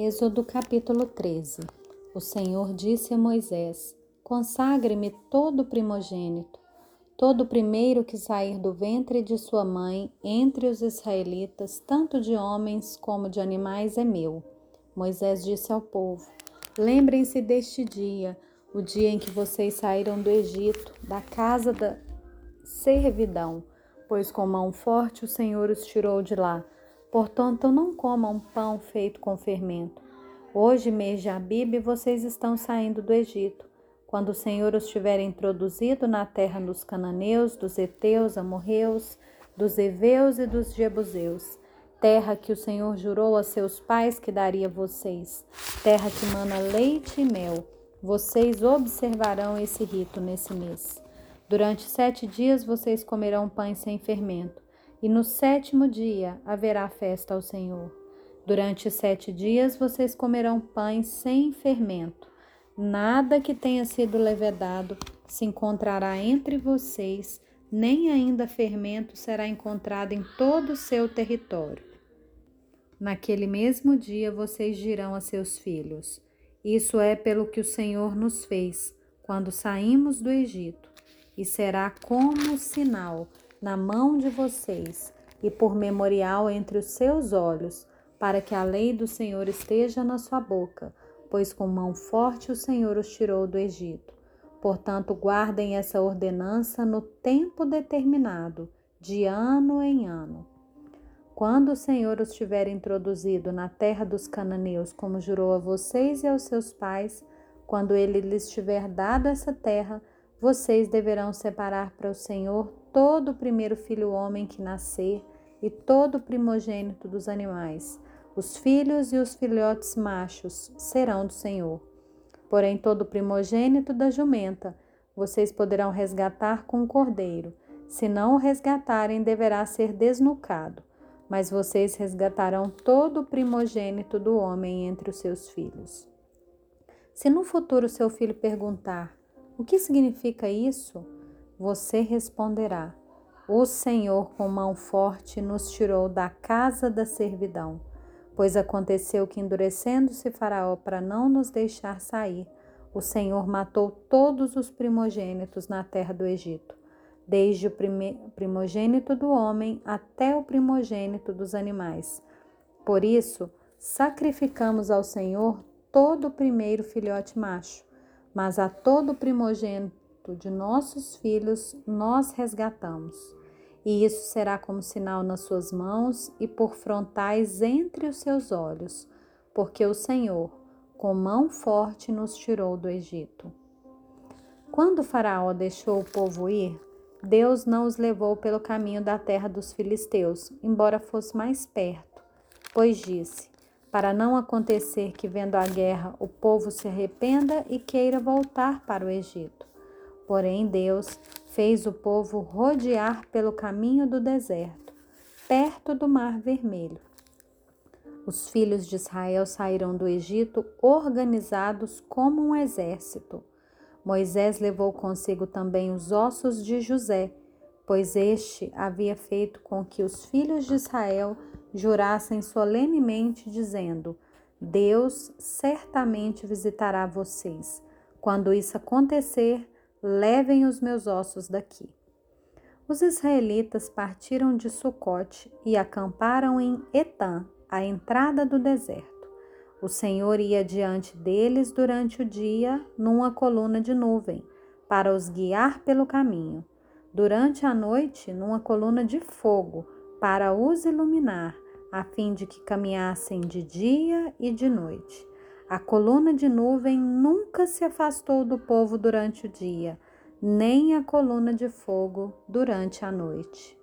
Êxodo capítulo 13 O Senhor disse a Moisés: Consagre-me todo primogênito, todo primeiro que sair do ventre de sua mãe entre os israelitas, tanto de homens como de animais, é meu. Moisés disse ao povo: Lembrem-se deste dia, o dia em que vocês saíram do Egito, da casa da servidão, pois com mão forte o Senhor os tirou de lá Portanto, não comam pão feito com fermento. Hoje, mês de Abib, vocês estão saindo do Egito. Quando o Senhor os tiver introduzido na terra dos cananeus, dos heteus, amorreus, dos heveus e dos jebuseus, terra que o Senhor jurou a seus pais que daria a vocês, terra que mana leite e mel, vocês observarão esse rito nesse mês. Durante sete dias vocês comerão pães sem fermento e no sétimo dia haverá festa ao Senhor. Durante sete dias vocês comerão pães sem fermento. Nada que tenha sido levedado se encontrará entre vocês, nem ainda fermento será encontrado em todo o seu território. Naquele mesmo dia vocês dirão a seus filhos: Isso é pelo que o Senhor nos fez quando saímos do Egito, e será como sinal na mão de vocês e por memorial entre os seus olhos, para que a lei do Senhor esteja na sua boca, pois com mão forte o Senhor os tirou do Egito. Portanto, guardem essa ordenança no tempo determinado, de ano em ano. Quando o Senhor os tiver introduzido na terra dos cananeus, como jurou a vocês e aos seus pais, quando ele lhes tiver dado essa terra, vocês deverão separar para o Senhor todo o primeiro filho homem que nascer e todo o primogênito dos animais. Os filhos e os filhotes machos serão do Senhor. Porém, todo o primogênito da jumenta vocês poderão resgatar com o cordeiro. Se não o resgatarem, deverá ser desnucado. Mas vocês resgatarão todo o primogênito do homem entre os seus filhos. Se no futuro seu filho perguntar: O que significa isso? Você responderá: O Senhor, com mão forte, nos tirou da casa da servidão. Pois aconteceu que, endurecendo-se Faraó para não nos deixar sair, o Senhor matou todos os primogênitos na terra do Egito, desde o primogênito do homem até o primogênito dos animais. Por isso, sacrificamos ao Senhor todo o primeiro filhote macho, mas a todo primogênito de nossos filhos nós resgatamos. E isso será como sinal nas suas mãos e por frontais entre os seus olhos, porque o Senhor, com mão forte, nos tirou do Egito. Quando Faraó deixou o povo ir, Deus não os levou pelo caminho da terra dos filisteus, embora fosse mais perto, pois disse: Para não acontecer que, vendo a guerra, o povo se arrependa e queira voltar para o Egito. Porém, Deus fez o povo rodear pelo caminho do deserto, perto do Mar Vermelho. Os filhos de Israel saíram do Egito organizados como um exército. Moisés levou consigo também os ossos de José, pois este havia feito com que os filhos de Israel jurassem solenemente, dizendo: Deus certamente visitará vocês. Quando isso acontecer, levem os meus ossos daqui. Os israelitas partiram de Sucote e acamparam em Etã, à entrada do deserto. O Senhor ia diante deles durante o dia numa coluna de nuvem, para os guiar pelo caminho. Durante a noite, numa coluna de fogo, para os iluminar, a fim de que caminhassem de dia e de noite. A coluna de nuvem nunca se afastou do povo durante o dia, nem a coluna de fogo durante a noite.